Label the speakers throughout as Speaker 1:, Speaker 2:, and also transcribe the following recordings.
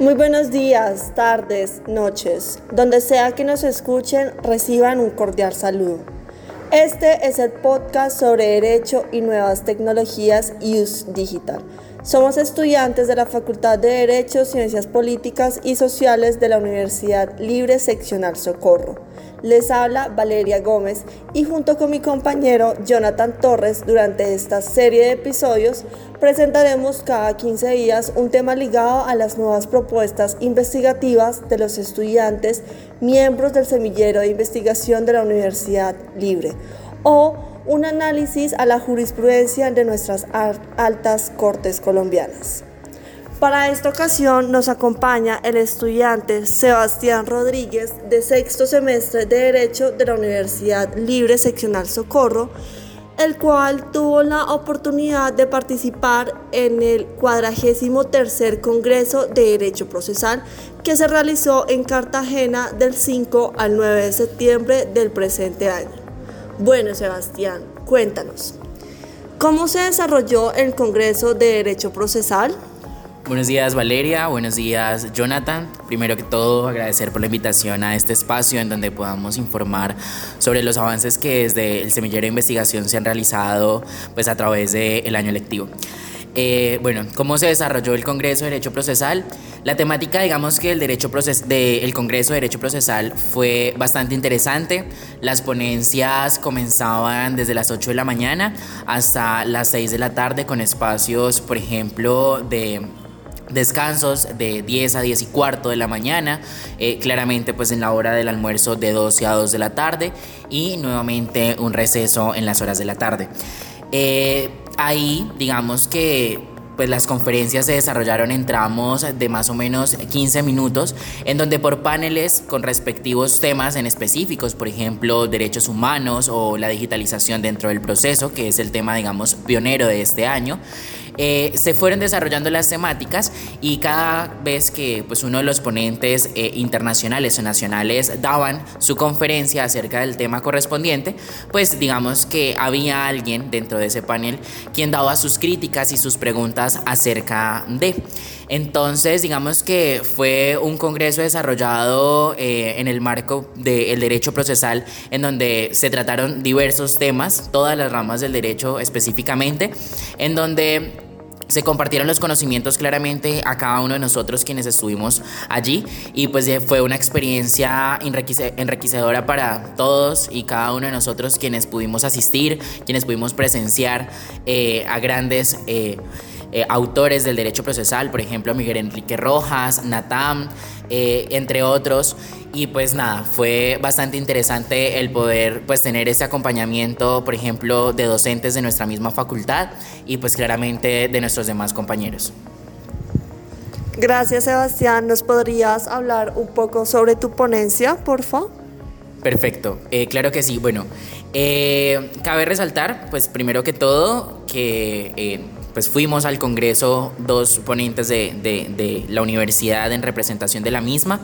Speaker 1: Muy buenos días, tardes, noches. Donde sea que nos escuchen, reciban un cordial saludo. Este es el podcast sobre Derecho y Nuevas Tecnologías IUS Digital. Somos estudiantes de la Facultad de Derecho, Ciencias Políticas y Sociales de la Universidad Libre Seccional Socorro. Les habla Valeria Gómez y junto con mi compañero Jonathan Torres durante esta serie de episodios presentaremos cada 15 días un tema ligado a las nuevas propuestas investigativas de los estudiantes miembros del semillero de investigación de la Universidad Libre o un análisis a la jurisprudencia de nuestras altas cortes colombianas. Para esta ocasión nos acompaña el estudiante Sebastián Rodríguez de sexto semestre de Derecho de la Universidad Libre Seccional Socorro, el cual tuvo la oportunidad de participar en el 43 Congreso de Derecho Procesal que se realizó en Cartagena del 5 al 9 de septiembre del presente año. Bueno, Sebastián, cuéntanos, ¿cómo se desarrolló el Congreso de Derecho Procesal?
Speaker 2: Buenos días Valeria, buenos días Jonathan. Primero que todo agradecer por la invitación a este espacio en donde podamos informar sobre los avances que desde el semillero de investigación se han realizado pues, a través del año lectivo. Eh, bueno, ¿cómo se desarrolló el Congreso de Derecho Procesal? La temática, digamos que el, derecho proces de, Congreso de Derecho Procesal fue bastante interesante. Las ponencias comenzaban desde las 8 de la mañana hasta las 6 de la tarde con espacios, por ejemplo, de descansos de 10 a 10 y cuarto de la mañana, eh, claramente pues en la hora del almuerzo de 12 a 2 de la tarde y nuevamente un receso en las horas de la tarde. Eh, ahí digamos que pues las conferencias se desarrollaron en tramos de más o menos 15 minutos, en donde por paneles con respectivos temas en específicos, por ejemplo, derechos humanos o la digitalización dentro del proceso, que es el tema, digamos, pionero de este año, eh, se fueron desarrollando las temáticas y cada vez que pues, uno de los ponentes eh, internacionales o nacionales daban su conferencia acerca del tema correspondiente, pues digamos que había alguien dentro de ese panel quien daba sus críticas y sus preguntas acerca de. Entonces, digamos que fue un congreso desarrollado eh, en el marco del derecho procesal, en donde se trataron diversos temas, todas las ramas del derecho específicamente, en donde se compartieron los conocimientos claramente a cada uno de nosotros quienes estuvimos allí. Y pues eh, fue una experiencia enriquecedora para todos y cada uno de nosotros quienes pudimos asistir, quienes pudimos presenciar eh, a grandes... autores del derecho procesal, por ejemplo Miguel Enrique Rojas, Natam, entre otros. Y pues nada, fue bastante interesante el poder pues tener ese acompañamiento, por ejemplo, de docentes de nuestra misma facultad y pues claramente de nuestros demás compañeros.
Speaker 1: Gracias Sebastián, ¿nos podrías hablar un poco sobre tu ponencia, por favor?
Speaker 2: Perfecto, eh, claro que sí. Bueno, eh, cabe resaltar, pues primero que todo, que eh, pues fuimos al Congreso dos ponentes de, de la universidad en representación de la misma.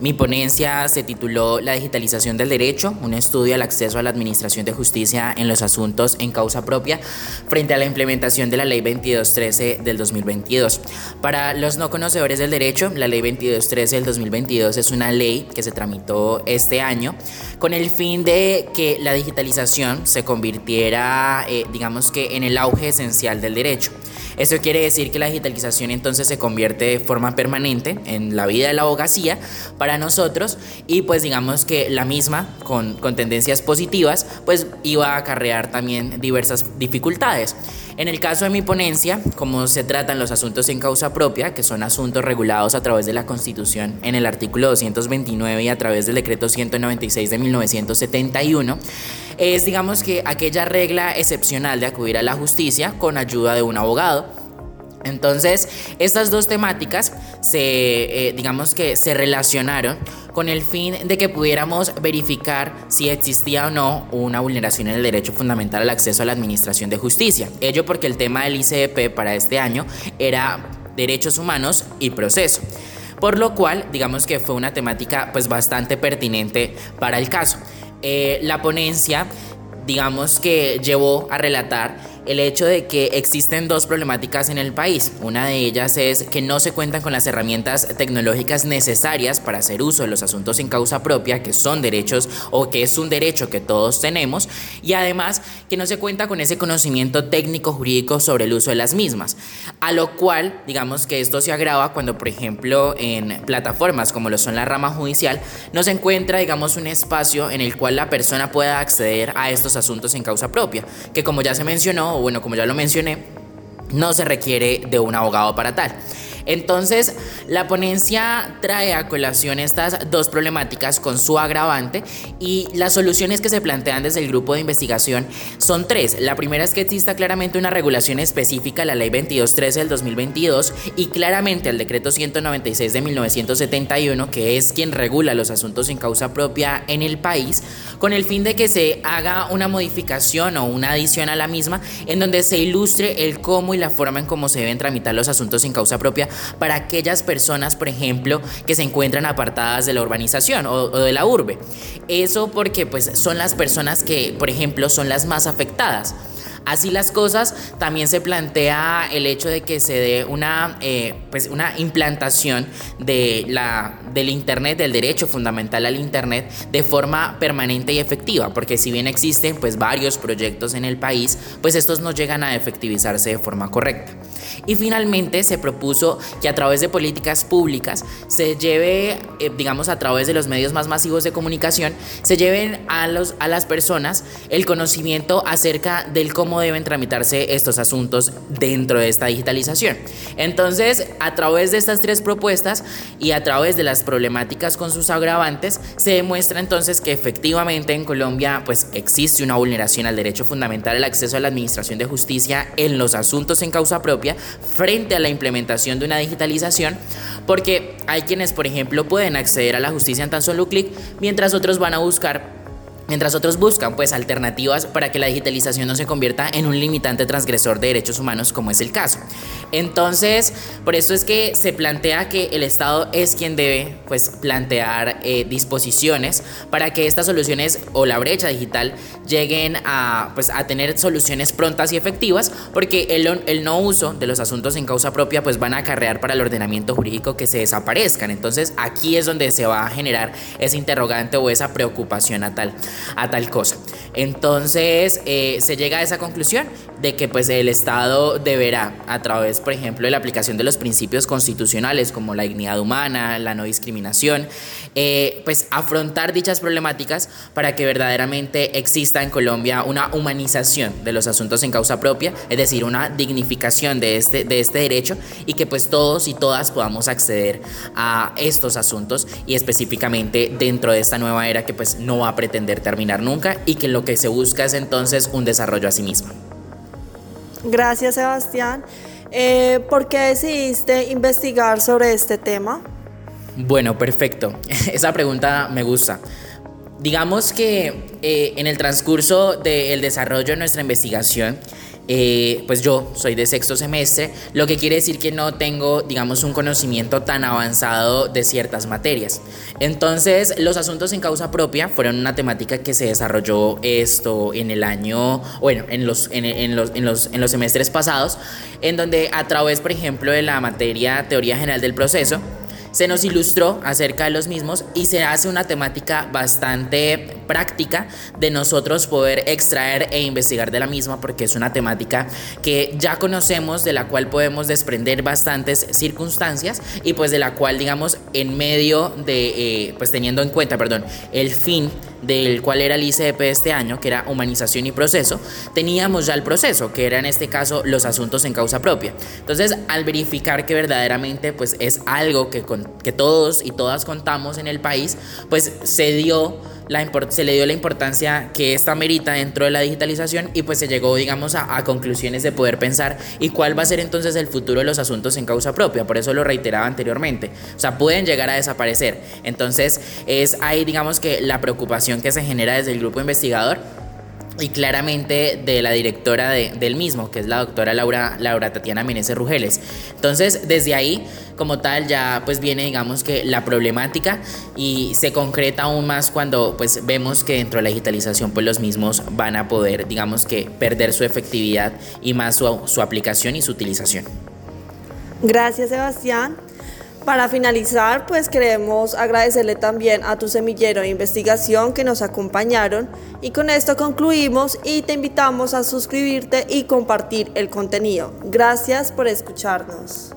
Speaker 2: Mi ponencia se tituló La digitalización del derecho, un estudio al acceso a la administración de justicia en los asuntos en causa propia frente a la implementación de la Ley 2213 del 2022. Para los no conocedores del derecho, la Ley 2213 del 2022 es una ley que se tramitó este año con el fin de que la digitalización se convirtiera, eh, digamos que, en el auge esencial del derecho. Eso quiere decir que la digitalización entonces se convierte de forma permanente en la vida de la abogacía para nosotros y pues digamos que la misma con, con tendencias positivas pues iba a acarrear también diversas dificultades. En el caso de mi ponencia, como se tratan los asuntos en causa propia, que son asuntos regulados a través de la Constitución en el artículo 229 y a través del decreto 196 de 1971, es digamos que aquella regla excepcional de acudir a la justicia con ayuda de un abogado. Entonces, estas dos temáticas se, eh, digamos que se relacionaron con el fin de que pudiéramos verificar si existía o no una vulneración en el derecho fundamental al acceso a la administración de justicia. Ello porque el tema del ICP para este año era derechos humanos y proceso. Por lo cual, digamos que fue una temática pues bastante pertinente para el caso. Eh, la ponencia, digamos que llevó a relatar el hecho de que existen dos problemáticas en el país. Una de ellas es que no se cuentan con las herramientas tecnológicas necesarias para hacer uso de los asuntos en causa propia, que son derechos o que es un derecho que todos tenemos, y además que no se cuenta con ese conocimiento técnico jurídico sobre el uso de las mismas. A lo cual, digamos que esto se agrava cuando, por ejemplo, en plataformas como lo son la rama judicial, no se encuentra, digamos, un espacio en el cual la persona pueda acceder a estos asuntos en causa propia, que como ya se mencionó, bueno, como ya lo mencioné, no se requiere de un abogado para tal. Entonces, la ponencia trae a colación estas dos problemáticas con su agravante y las soluciones que se plantean desde el grupo de investigación son tres. La primera es que exista claramente una regulación específica a la Ley 2213 del 2022 y claramente al Decreto 196 de 1971, que es quien regula los asuntos en causa propia en el país, con el fin de que se haga una modificación o una adición a la misma en donde se ilustre el cómo y la forma en cómo se deben tramitar los asuntos en causa propia para aquellas personas, por ejemplo, que se encuentran apartadas de la urbanización o, de la urbe. Eso porque pues son las personas que, por ejemplo, son las más afectadas. Así las cosas, también se plantea el hecho de que se dé una, eh, pues una implantación de la, del Internet, del derecho fundamental al Internet, de forma permanente y efectiva, porque si bien existen pues varios proyectos en el país, pues estos no llegan a efectivizarse de forma correcta. Y finalmente se propuso que a través de políticas públicas se lleve, eh, digamos, a través de los medios más masivos de comunicación, se lleven a, los, a las personas el conocimiento acerca del cómo deben tramitarse estos asuntos dentro de esta digitalización. Entonces, a través de estas tres propuestas y a través de las problemáticas con sus agravantes, se demuestra entonces que efectivamente en Colombia pues existe una vulneración al derecho fundamental al acceso a la administración de justicia en los asuntos en causa propia frente a la implementación de una digitalización, porque hay quienes, por ejemplo, pueden acceder a la justicia en tan solo clic, mientras otros van a buscar mientras otros buscan pues alternativas para que la digitalización no se convierta en un limitante transgresor de derechos humanos como es el caso. Entonces, por eso es que se plantea que el Estado es quien debe pues plantear eh, disposiciones para que estas soluciones o la brecha digital lleguen a pues a tener soluciones prontas y efectivas porque el, el no uso de los asuntos en causa propia pues van a acarrear para el ordenamiento jurídico que se desaparezcan. Entonces, aquí es donde se va a generar ese interrogante o esa preocupación a tal a tal cosa. Entonces eh, se llega a esa conclusión de que pues el Estado deberá a través por ejemplo de la aplicación de los principios constitucionales como la dignidad humana, la no discriminación, eh, pues afrontar dichas problemáticas para que verdaderamente exista en Colombia una humanización de los asuntos en causa propia, es decir, una dignificación de este, de este derecho y que pues todos y todas podamos acceder a estos asuntos y específicamente dentro de esta nueva era que pues no va a pretender terminar nunca y que lo que se busca es entonces un desarrollo a sí mismo.
Speaker 1: Gracias Sebastián. Eh, ¿Por qué decidiste investigar sobre este tema?
Speaker 2: Bueno, perfecto. Esa pregunta me gusta. Digamos que eh, en el transcurso del desarrollo de nuestra investigación, eh, pues yo soy de sexto semestre, lo que quiere decir que no tengo, digamos, un conocimiento tan avanzado de ciertas materias. Entonces, los asuntos en causa propia fueron una temática que se desarrolló esto en el año, bueno, en los, en, los, en los, en los semestres pasados, en donde a través, por ejemplo, de la materia Teoría General del Proceso, se nos ilustró acerca de los mismos y se hace una temática bastante práctica de nosotros poder extraer e investigar de la misma porque es una temática que ya conocemos, de la cual podemos desprender bastantes circunstancias y pues de la cual digamos en medio de, eh, pues teniendo en cuenta, perdón, el fin del cual era el de este año, que era humanización y proceso, teníamos ya el proceso, que era en este caso los asuntos en causa propia. Entonces, al verificar que verdaderamente pues es algo que, que todos y todas contamos en el país, pues se dio se le dio la importancia que esta merita dentro de la digitalización y pues se llegó, digamos, a, a, conclusiones de poder pensar y cuál va a ser entonces el futuro de los asuntos en causa propia. Por eso lo reiteraba anteriormente. O sea, pueden llegar a desaparecer. Entonces es ahí, digamos, que la preocupación que se genera desde el grupo investigador y claramente de la directora del mismo, que es la doctora Laura, Laura Tatiana Meneses Rugeles. Entonces, desde ahí, como tal, ya pues viene, digamos que la problemática y se concreta aún más cuando pues vemos que dentro de la digitalización pues los mismos van a poder, digamos que, perder su efectividad y más su, su aplicación y su utilización.
Speaker 1: Gracias, Sebastián. Para finalizar, pues queremos agradecerle también a tu semillero de investigación que nos acompañaron y con esto concluimos y te invitamos a suscribirte y compartir el contenido. Gracias por escucharnos.